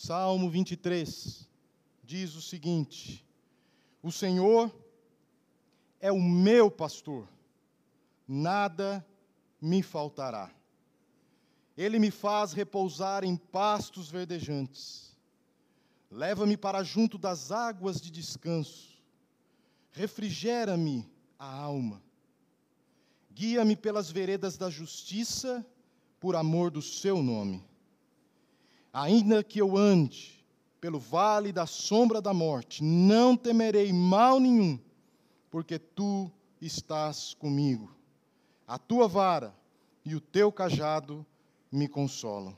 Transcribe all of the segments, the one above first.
Salmo 23 diz o seguinte: O Senhor é o meu pastor, nada me faltará. Ele me faz repousar em pastos verdejantes. Leva-me para junto das águas de descanso. Refrigera-me a alma. Guia-me pelas veredas da justiça, por amor do seu nome. Ainda que eu ande pelo vale da sombra da morte, não temerei mal nenhum, porque tu estás comigo. A tua vara e o teu cajado me consolam.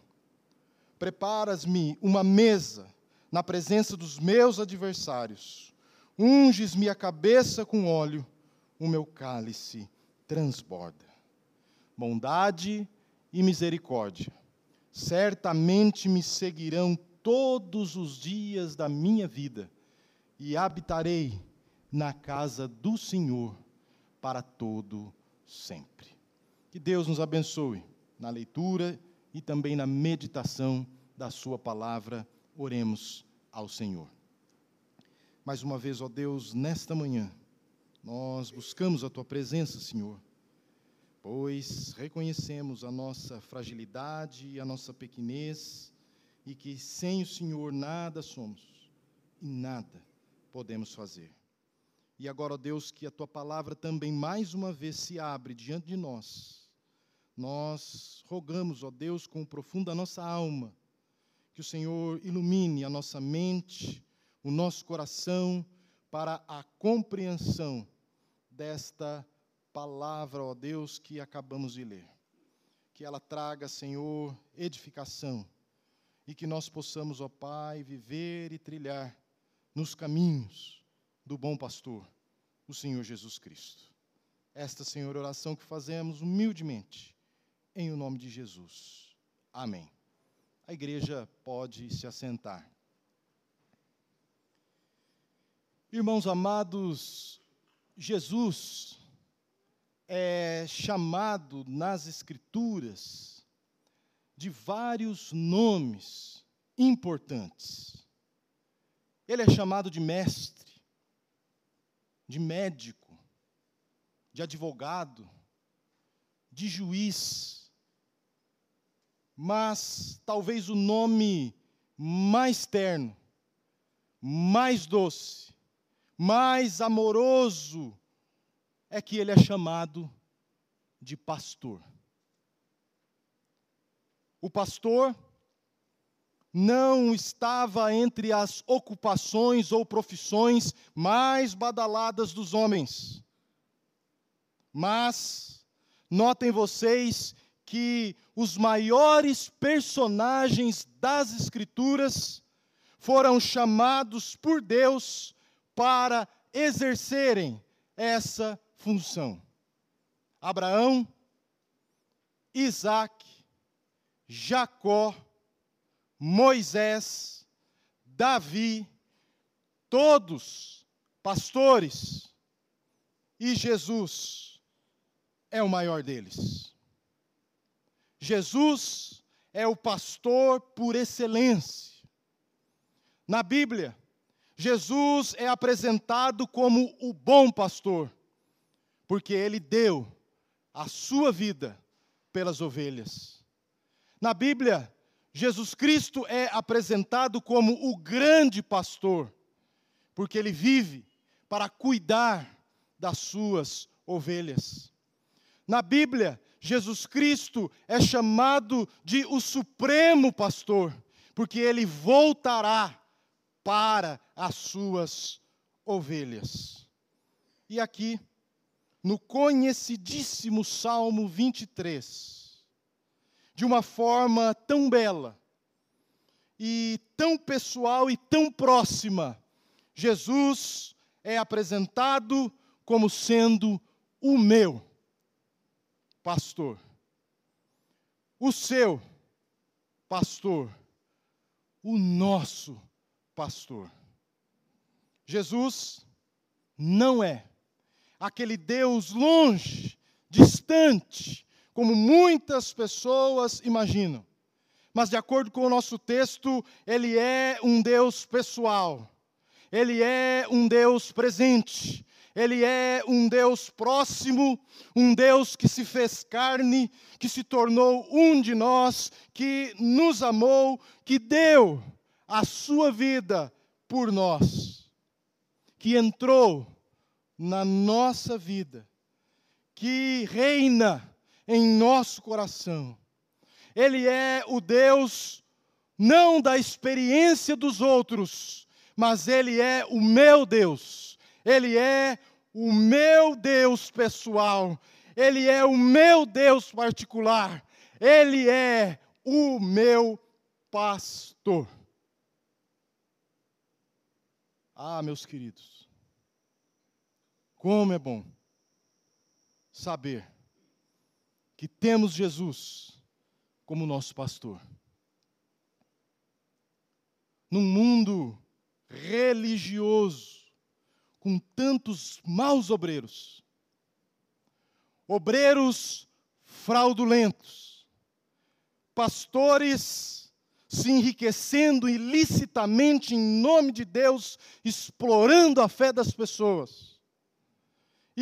Preparas-me uma mesa na presença dos meus adversários. Unges-me a cabeça com óleo, o meu cálice transborda. Bondade e misericórdia certamente me seguirão todos os dias da minha vida e habitarei na casa do Senhor para todo sempre. Que Deus nos abençoe na leitura e também na meditação da sua palavra. Oremos ao Senhor. Mais uma vez, ó Deus, nesta manhã, nós buscamos a tua presença, Senhor pois reconhecemos a nossa fragilidade e a nossa pequenez e que sem o Senhor nada somos e nada podemos fazer. E agora, ó Deus, que a tua palavra também mais uma vez se abre diante de nós. Nós rogamos, ó Deus, com o profundo da nossa alma, que o Senhor ilumine a nossa mente, o nosso coração, para a compreensão desta palavra, ó Deus, que acabamos de ler. Que ela traga, Senhor, edificação e que nós possamos, ó Pai, viver e trilhar nos caminhos do bom pastor, o Senhor Jesus Cristo. Esta, Senhor, oração que fazemos humildemente, em o nome de Jesus. Amém. A igreja pode se assentar. Irmãos amados, Jesus é chamado nas Escrituras de vários nomes importantes. Ele é chamado de mestre, de médico, de advogado, de juiz. Mas talvez o nome mais terno, mais doce, mais amoroso é que ele é chamado de pastor. O pastor não estava entre as ocupações ou profissões mais badaladas dos homens. Mas, notem vocês que os maiores personagens das Escrituras foram chamados por Deus para exercerem essa função. Abraão, Isaac, Jacó, Moisés, Davi, todos pastores, e Jesus é o maior deles. Jesus é o pastor por excelência. Na Bíblia, Jesus é apresentado como o bom pastor porque ele deu a sua vida pelas ovelhas. Na Bíblia, Jesus Cristo é apresentado como o grande pastor, porque ele vive para cuidar das suas ovelhas. Na Bíblia, Jesus Cristo é chamado de o supremo pastor, porque ele voltará para as suas ovelhas. E aqui, no conhecidíssimo Salmo 23, de uma forma tão bela e tão pessoal e tão próxima, Jesus é apresentado como sendo o meu pastor, o seu pastor, o nosso pastor. Jesus não é aquele Deus longe, distante, como muitas pessoas imaginam. mas de acordo com o nosso texto, ele é um Deus pessoal. Ele é um Deus presente. Ele é um Deus próximo, um Deus que se fez carne, que se tornou um de nós, que nos amou, que deu a sua vida por nós, que entrou na nossa vida, que reina em nosso coração. Ele é o Deus não da experiência dos outros, mas Ele é o meu Deus. Ele é o meu Deus pessoal. Ele é o meu Deus particular. Ele é o meu pastor. Ah, meus queridos, como é bom saber que temos Jesus como nosso pastor. Num mundo religioso, com tantos maus obreiros, obreiros fraudulentos, pastores se enriquecendo ilicitamente em nome de Deus, explorando a fé das pessoas,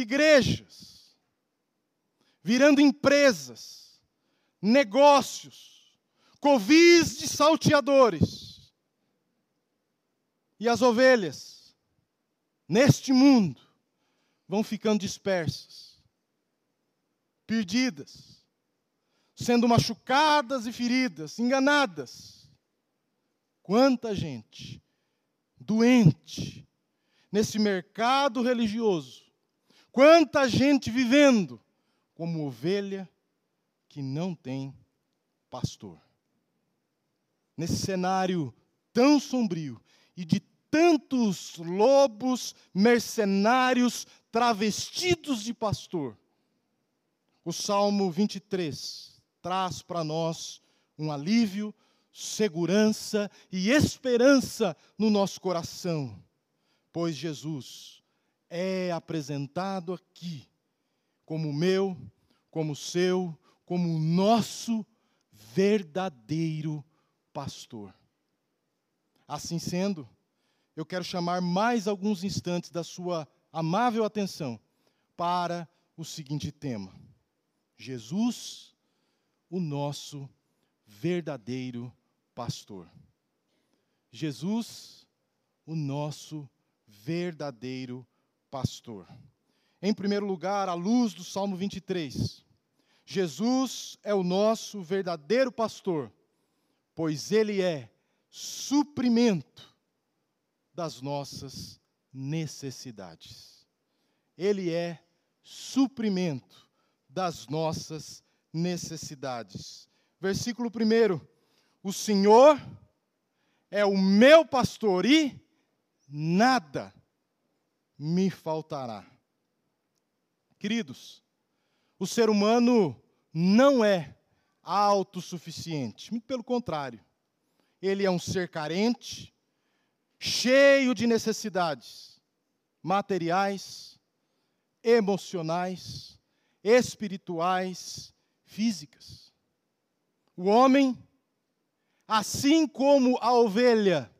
igrejas virando empresas, negócios, covis de salteadores, e as ovelhas neste mundo, vão ficando dispersas, perdidas, sendo machucadas e feridas, enganadas. Quanta gente doente nesse mercado religioso, quanta gente vivendo como ovelha que não tem pastor. Nesse cenário tão sombrio e de tantos lobos mercenários travestidos de pastor. O Salmo 23 traz para nós um alívio, segurança e esperança no nosso coração, pois Jesus é apresentado aqui como meu, como seu, como nosso verdadeiro pastor. Assim sendo, eu quero chamar mais alguns instantes da sua amável atenção para o seguinte tema: Jesus, o nosso verdadeiro pastor. Jesus, o nosso verdadeiro pastor. Em primeiro lugar, à luz do Salmo 23, Jesus é o nosso verdadeiro pastor, pois ele é suprimento das nossas necessidades. Ele é suprimento das nossas necessidades. Versículo 1: O Senhor é o meu pastor e nada me faltará. Queridos, o ser humano não é autossuficiente, muito pelo contrário. Ele é um ser carente, cheio de necessidades materiais, emocionais, espirituais, físicas. O homem, assim como a ovelha,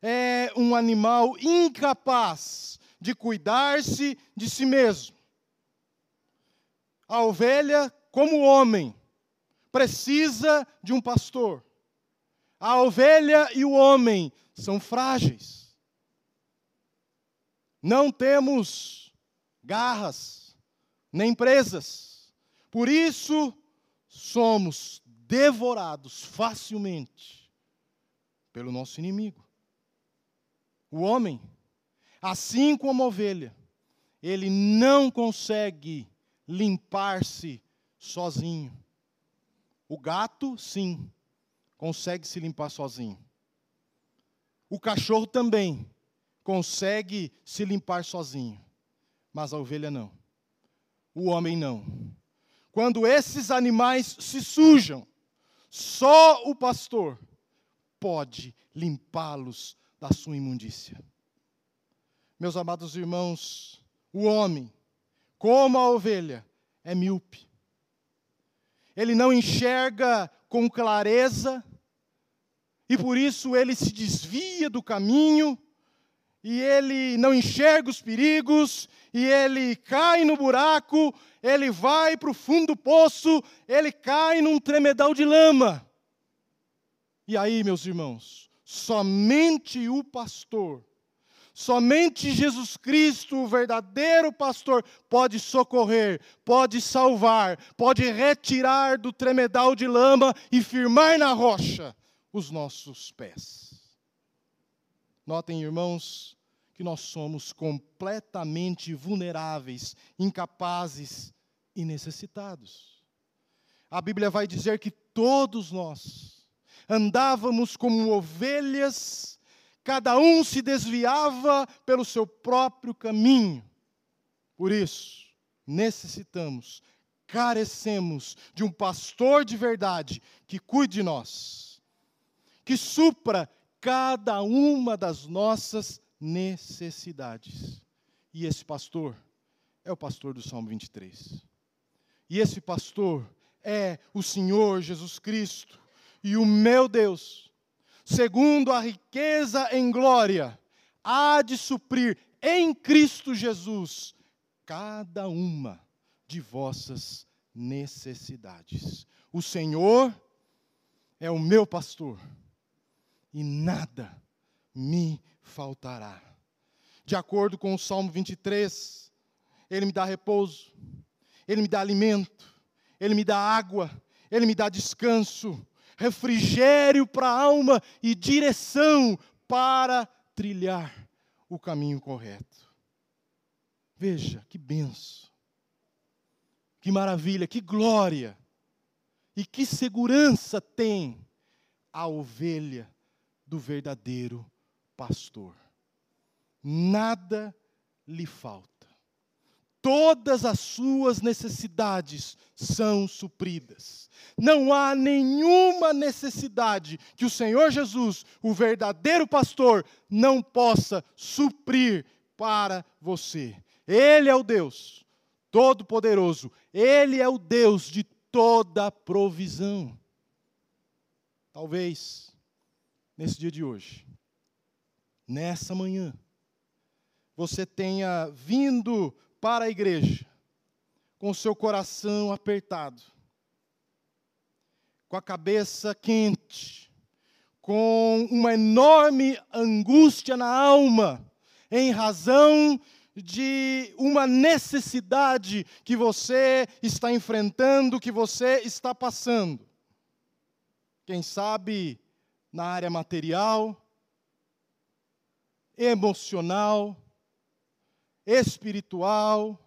é um animal incapaz de cuidar-se de si mesmo. A ovelha, como homem, precisa de um pastor. A ovelha e o homem são frágeis. Não temos garras, nem presas. Por isso, somos devorados facilmente pelo nosso inimigo. O homem, assim como a ovelha, ele não consegue limpar-se sozinho. O gato, sim, consegue se limpar sozinho. O cachorro também consegue se limpar sozinho, mas a ovelha não. O homem não. Quando esses animais se sujam, só o pastor pode limpá-los da sua imundícia. Meus amados irmãos, o homem, como a ovelha, é míope. Ele não enxerga com clareza e por isso ele se desvia do caminho, e ele não enxerga os perigos, e ele cai no buraco, ele vai para o fundo do poço, ele cai num tremedal de lama. E aí, meus irmãos, somente o pastor, somente Jesus Cristo, o verdadeiro pastor, pode socorrer, pode salvar, pode retirar do tremedal de lama e firmar na rocha os nossos pés. Notem, irmãos, que nós somos completamente vulneráveis, incapazes e necessitados. A Bíblia vai dizer que todos nós andávamos como ovelhas, cada um se desviava pelo seu próprio caminho. Por isso, necessitamos, carecemos de um pastor de verdade que cuide de nós, que supra cada uma das nossas necessidades. E esse pastor é o pastor do Salmo 23. E esse pastor é o Senhor Jesus Cristo. E o meu Deus, segundo a riqueza em glória, há de suprir em Cristo Jesus cada uma de vossas necessidades. O Senhor é o meu pastor e nada me faltará. De acordo com o Salmo 23, Ele me dá repouso, Ele me dá alimento, Ele me dá água, Ele me dá descanso, refrigério para a alma e direção para trilhar o caminho correto. Veja que benção, que maravilha, que glória e que segurança tem a ovelha do verdadeiro pastor. Nada lhe falta. Todas as suas necessidades são supridas. Não há nenhuma necessidade que o Senhor Jesus, o verdadeiro pastor, não possa suprir para você. Ele é o Deus Todo-Poderoso, Ele é o Deus de toda provisão. Talvez, nesse dia de hoje, nessa manhã, você tenha vindo para a igreja com o seu coração apertado, com a cabeça quente, com uma enorme angústia na alma, em razão de uma necessidade que você está enfrentando, que você está passando. Quem sabe na área material, emocional, espiritual,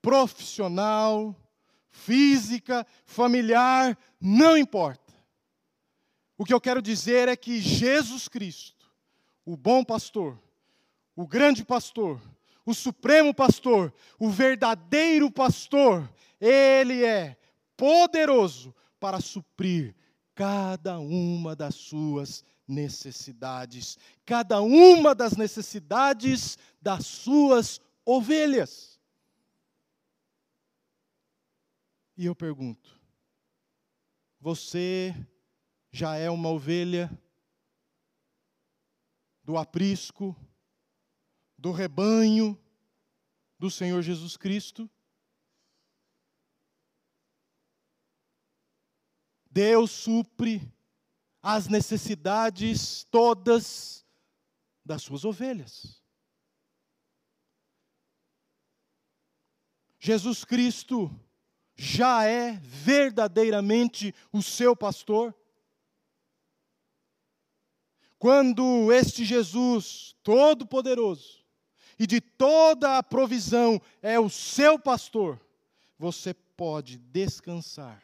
profissional, física, familiar, não importa. O que eu quero dizer é que Jesus Cristo, o bom pastor, o grande pastor, o supremo pastor, o verdadeiro pastor, ele é poderoso para suprir cada uma das suas necessidades, cada uma das necessidades das suas ovelhas. E eu pergunto: você já é uma ovelha do aprisco, do rebanho do Senhor Jesus Cristo? Deus supre as necessidades todas das suas ovelhas. Jesus Cristo já é verdadeiramente o seu pastor. Quando este Jesus Todo-Poderoso e de toda a provisão é o seu pastor, você pode descansar,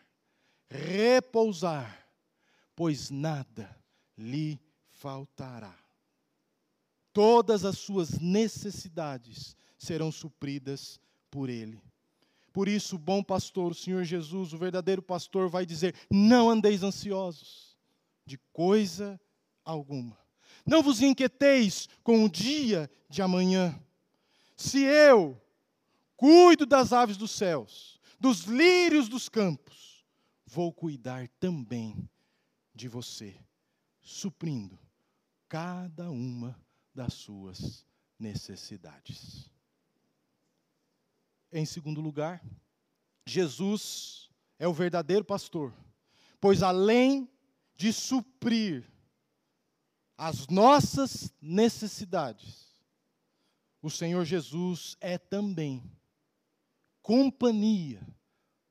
repousar pois nada lhe faltará. Todas as suas necessidades serão supridas por ele. Por isso, o bom pastor, o Senhor Jesus, o verdadeiro pastor, vai dizer: Não andeis ansiosos de coisa alguma. Não vos inquieteis com o dia de amanhã. Se eu cuido das aves dos céus, dos lírios dos campos, vou cuidar também de você. suprindo cada uma das suas necessidades. Em segundo lugar, Jesus é o verdadeiro pastor, pois além de suprir as nossas necessidades, o Senhor Jesus é também companhia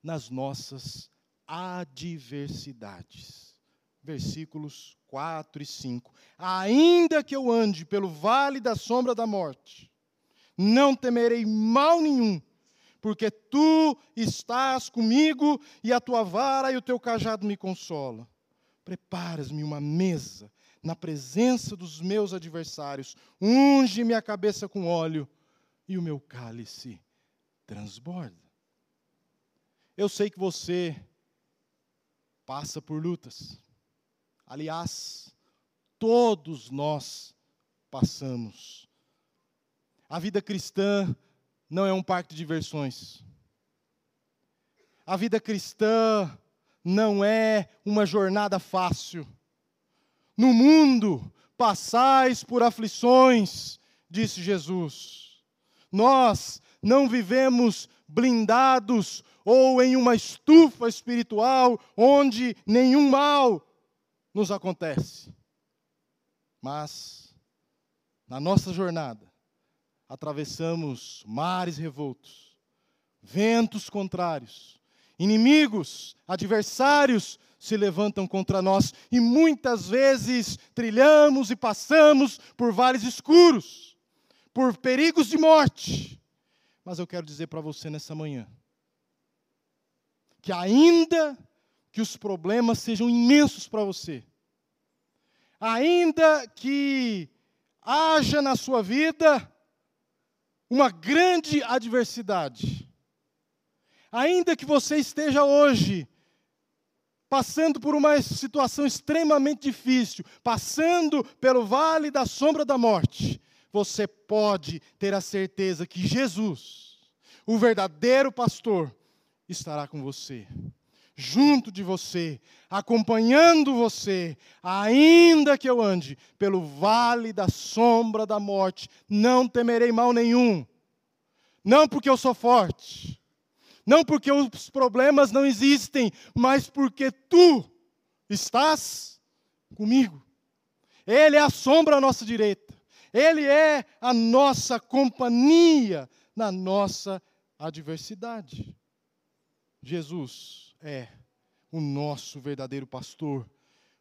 nas nossas adversidades. Versículos 4 e 5. Ainda que eu ande pelo vale da sombra da morte, não temerei mal nenhum, porque tu estás comigo e a tua vara e o teu cajado me consolam. Preparas-me uma mesa na presença dos meus adversários, unge minha cabeça com óleo e o meu cálice transborda. Eu sei que você passa por lutas. Aliás, todos nós passamos. A vida cristã não é um parque de diversões. A vida cristã não é uma jornada fácil. No mundo passais por aflições, disse Jesus. Nós não vivemos blindados ou em uma estufa espiritual onde nenhum mal nos acontece. Mas, na nossa jornada, atravessamos mares revoltos, ventos contrários, inimigos, adversários se levantam contra nós e muitas vezes trilhamos e passamos por vales escuros, por perigos de morte. Mas eu quero dizer para você nessa manhã que ainda que os problemas sejam imensos para você, ainda que haja na sua vida uma grande adversidade, ainda que você esteja hoje passando por uma situação extremamente difícil, passando pelo vale da sombra da morte, você pode ter a certeza que Jesus, o verdadeiro pastor, estará com você, junto de você, acompanhando você, ainda que eu ande pelo vale da sombra da morte, não temerei mal nenhum. Não porque eu sou forte, não porque os problemas não existem, mas porque tu estás comigo. Ele é a sombra à nossa direita. Ele é a nossa companhia na nossa adversidade. Jesus é o nosso verdadeiro pastor,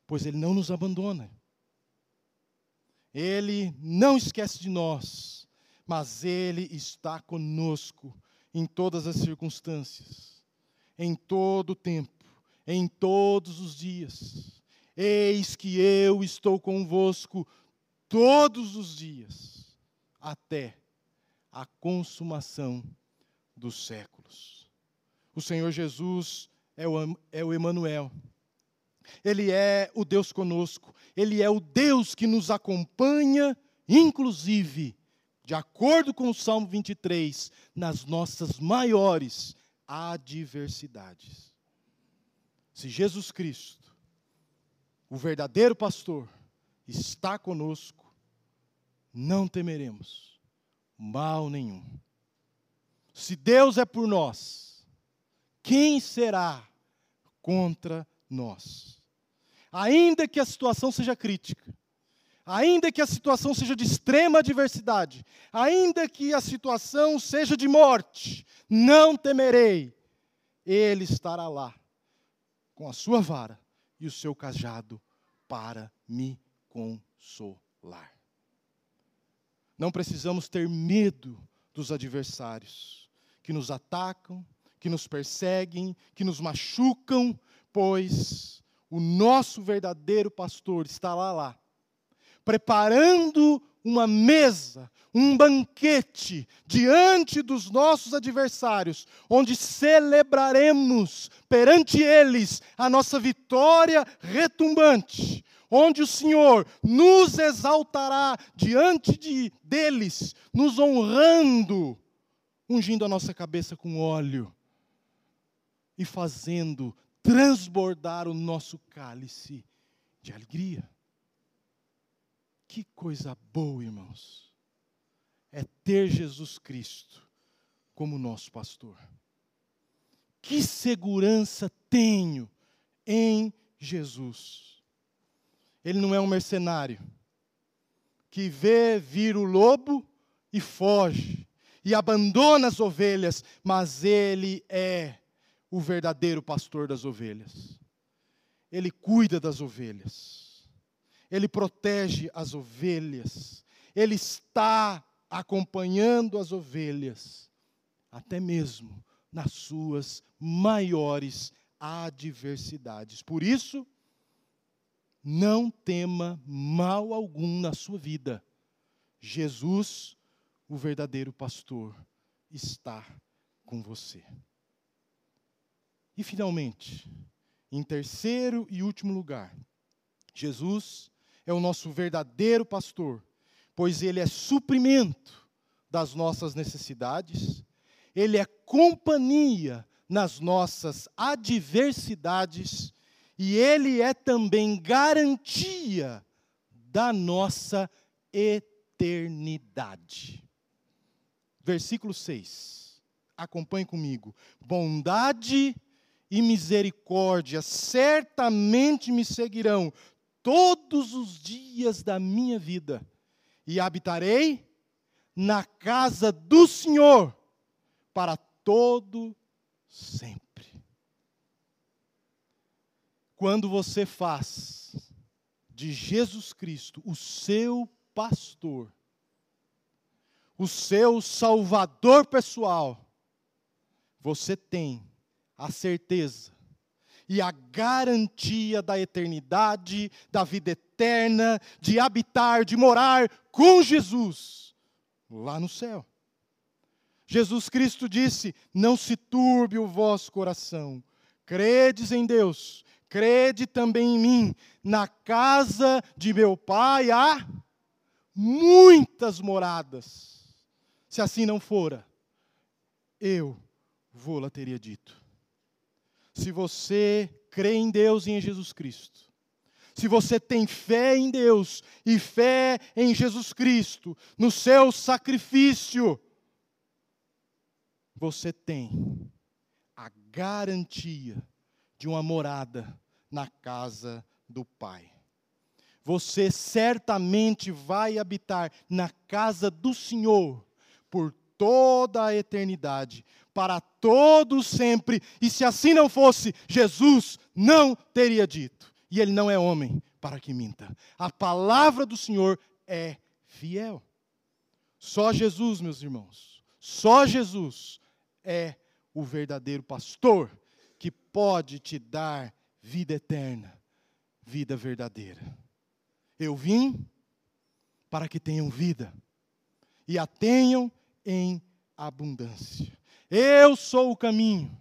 pois ele não nos abandona. Ele não esquece de nós, mas ele está conosco em todas as circunstâncias, em todo o tempo, em todos os dias. Eis que eu estou convosco todos os dias, até a consumação dos séculos. O Senhor Jesus é o, é Emanuel. Ele é o Deus conosco. Ele é o Deus que nos acompanha, inclusive de acordo com o Salmo 23, nas nossas maiores adversidades. Se Jesus Cristo, o verdadeiro pastor, está conosco, não temeremos mal nenhum. Se Deus é por nós, quem será contra nós? Ainda que a situação seja crítica, ainda que a situação seja de extrema adversidade, ainda que a situação seja de morte, não temerei, Ele estará lá, com a sua vara e o seu cajado, para me consolar. Não precisamos ter medo dos adversários que nos atacam, que nos perseguem, que nos machucam, pois o nosso verdadeiro pastor está lá, lá preparando uma mesa, um banquete diante dos nossos adversários, onde celebraremos perante eles a nossa vitória retumbante, onde o Senhor nos exaltará diante de deles, nos honrando, ungindo a nossa cabeça com óleo e fazendo transbordar o nosso cálice de alegria. Que coisa boa, irmãos, é ter Jesus Cristo como nosso pastor. Que segurança tenho em Jesus. Ele não é um mercenário que vê vir o lobo e foge e abandona as ovelhas, mas ele é o verdadeiro pastor das ovelhas. Ele cuida das ovelhas. Ele protege as ovelhas. Ele está acompanhando as ovelhas, até mesmo nas suas maiores adversidades. Por isso, não tema mal algum na sua vida. Jesus, o verdadeiro pastor, está com você. E finalmente, em terceiro e último lugar, Jesus é o nosso verdadeiro pastor, pois ele é suprimento das nossas necessidades, ele é companhia nas nossas adversidades e ele é também garantia da nossa eternidade. Versículo 6. Acompanhe comigo. Bondade e misericórdia certamente me seguirão todos os dias da minha vida, e habitarei na casa do Senhor para todo sempre. Quando você faz de Jesus Cristo o seu pastor, o seu salvador pessoal, você tem a certeza e a garantia da eternidade, da vida eterna, de habitar, de morar com Jesus lá no céu. Jesus Cristo disse: Não se turbe o vosso coração, credes em Deus, crede também em mim. Na casa de meu pai há muitas moradas. Se assim não fora, eu vou-la teria dito. Se você crê em Deus e em Jesus Cristo, se você tem fé em Deus e fé em Jesus Cristo, no seu sacrifício, você tem a garantia de uma morada na casa do Pai. Você certamente vai habitar na casa do Senhor por toda a eternidade, para todo sempre. E se assim não fosse, Jesus não teria dito. E ele não é homem para que minta. A palavra do Senhor é fiel. Só Jesus, meus irmãos, só Jesus é o verdadeiro pastor que pode te dar vida eterna, vida verdadeira. Eu vim para que tenham vida e a tenham em abundância. Eu sou o caminho,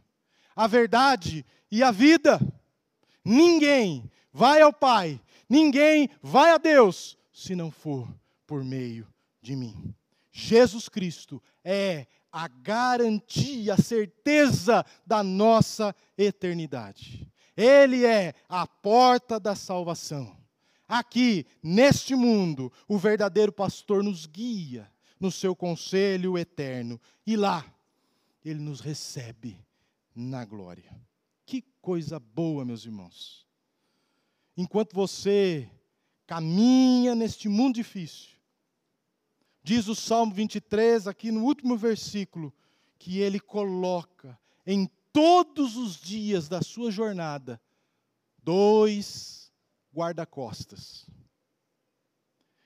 a verdade e a vida. Ninguém vai ao Pai, ninguém vai a Deus se não for por meio de mim. Jesus Cristo é a garantia, a certeza da nossa eternidade. Ele é a porta da salvação. Aqui, neste mundo, o verdadeiro pastor nos guia no seu conselho eterno. E lá, ele nos recebe na glória. Que coisa boa, meus irmãos. Enquanto você caminha neste mundo difícil, diz o Salmo 23, aqui no último versículo, que ele coloca em todos os dias da sua jornada dois guarda-costas.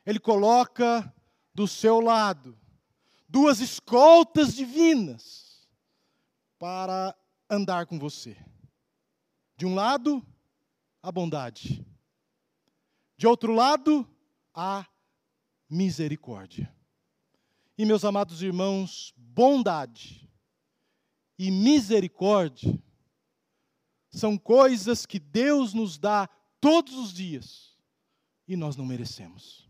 Ele coloca do seu lado duas escoltas divinas para andar com você. De um lado, a bondade. De outro lado, a misericórdia. E meus amados irmãos, bondade e misericórdia são coisas que Deus nos dá todos os dias e nós não merecemos.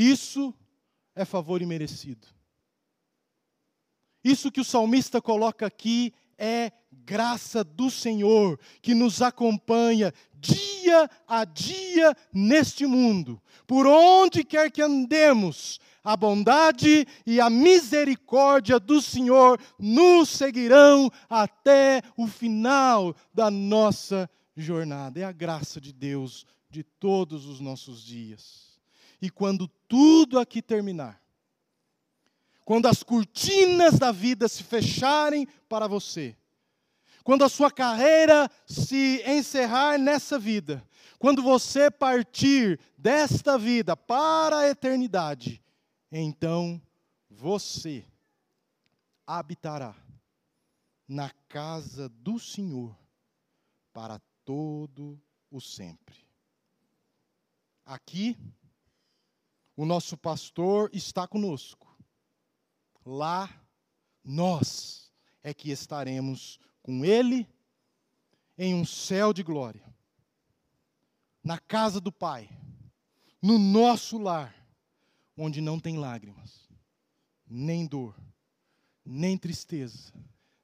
Isso é favor imerecido. Isso que o salmista coloca aqui é graça do Senhor, que nos acompanha dia a dia neste mundo, por onde quer que andemos, a bondade e a misericórdia do Senhor nos seguirão até o final da nossa jornada. É a graça de Deus de todos os nossos dias. E quando tudo aqui terminar, quando as cortinas da vida se fecharem para você, quando a sua carreira se encerrar nessa vida, quando você partir desta vida para a eternidade, então você habitará na casa do Senhor para todo o sempre. Aqui, o nosso pastor está conosco. Lá nós é que estaremos com Ele em um céu de glória, na casa do Pai, no nosso lar, onde não tem lágrimas, nem dor, nem tristeza,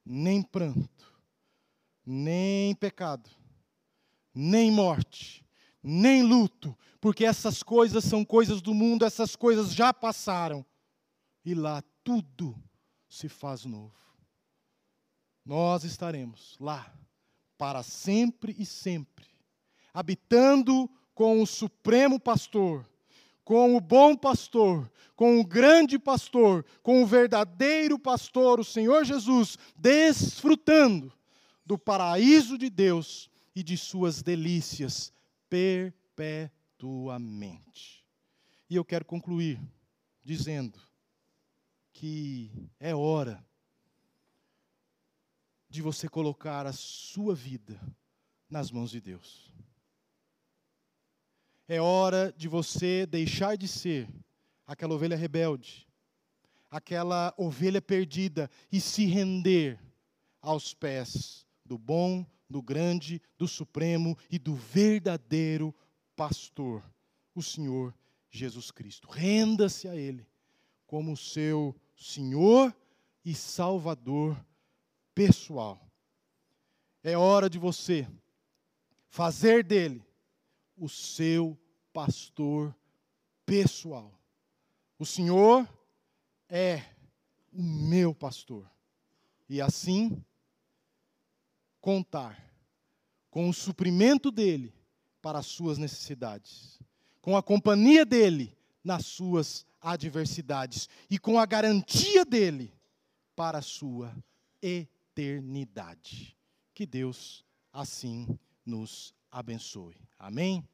nem pranto, nem pecado, nem morte, nem luto, porque essas coisas são coisas do mundo, essas coisas já passaram. E lá tudo se faz novo. Nós estaremos lá para sempre e sempre, habitando com o Supremo Pastor, com o bom pastor, com o grande pastor, com o verdadeiro pastor, o Senhor Jesus, desfrutando do paraíso de Deus e de suas delícias perpetuamente. E eu quero concluir dizendo que é hora de você colocar a sua vida nas mãos de Deus. É hora de você deixar de ser aquela ovelha rebelde, aquela ovelha perdida e se render aos pés do bom, do grande, do supremo e do verdadeiro pastor, o Senhor Jesus Cristo. Renda-se a Ele como seu Senhor e Salvador pessoal. É hora de você fazer dele o seu pastor pessoal. O Senhor é o meu pastor. E assim, contar com o suprimento dele para as suas necessidades, com a companhia dele nas suas adversidades e com a garantia dele para a sua eternidade. Que Deus assim nos abençoe. Amém?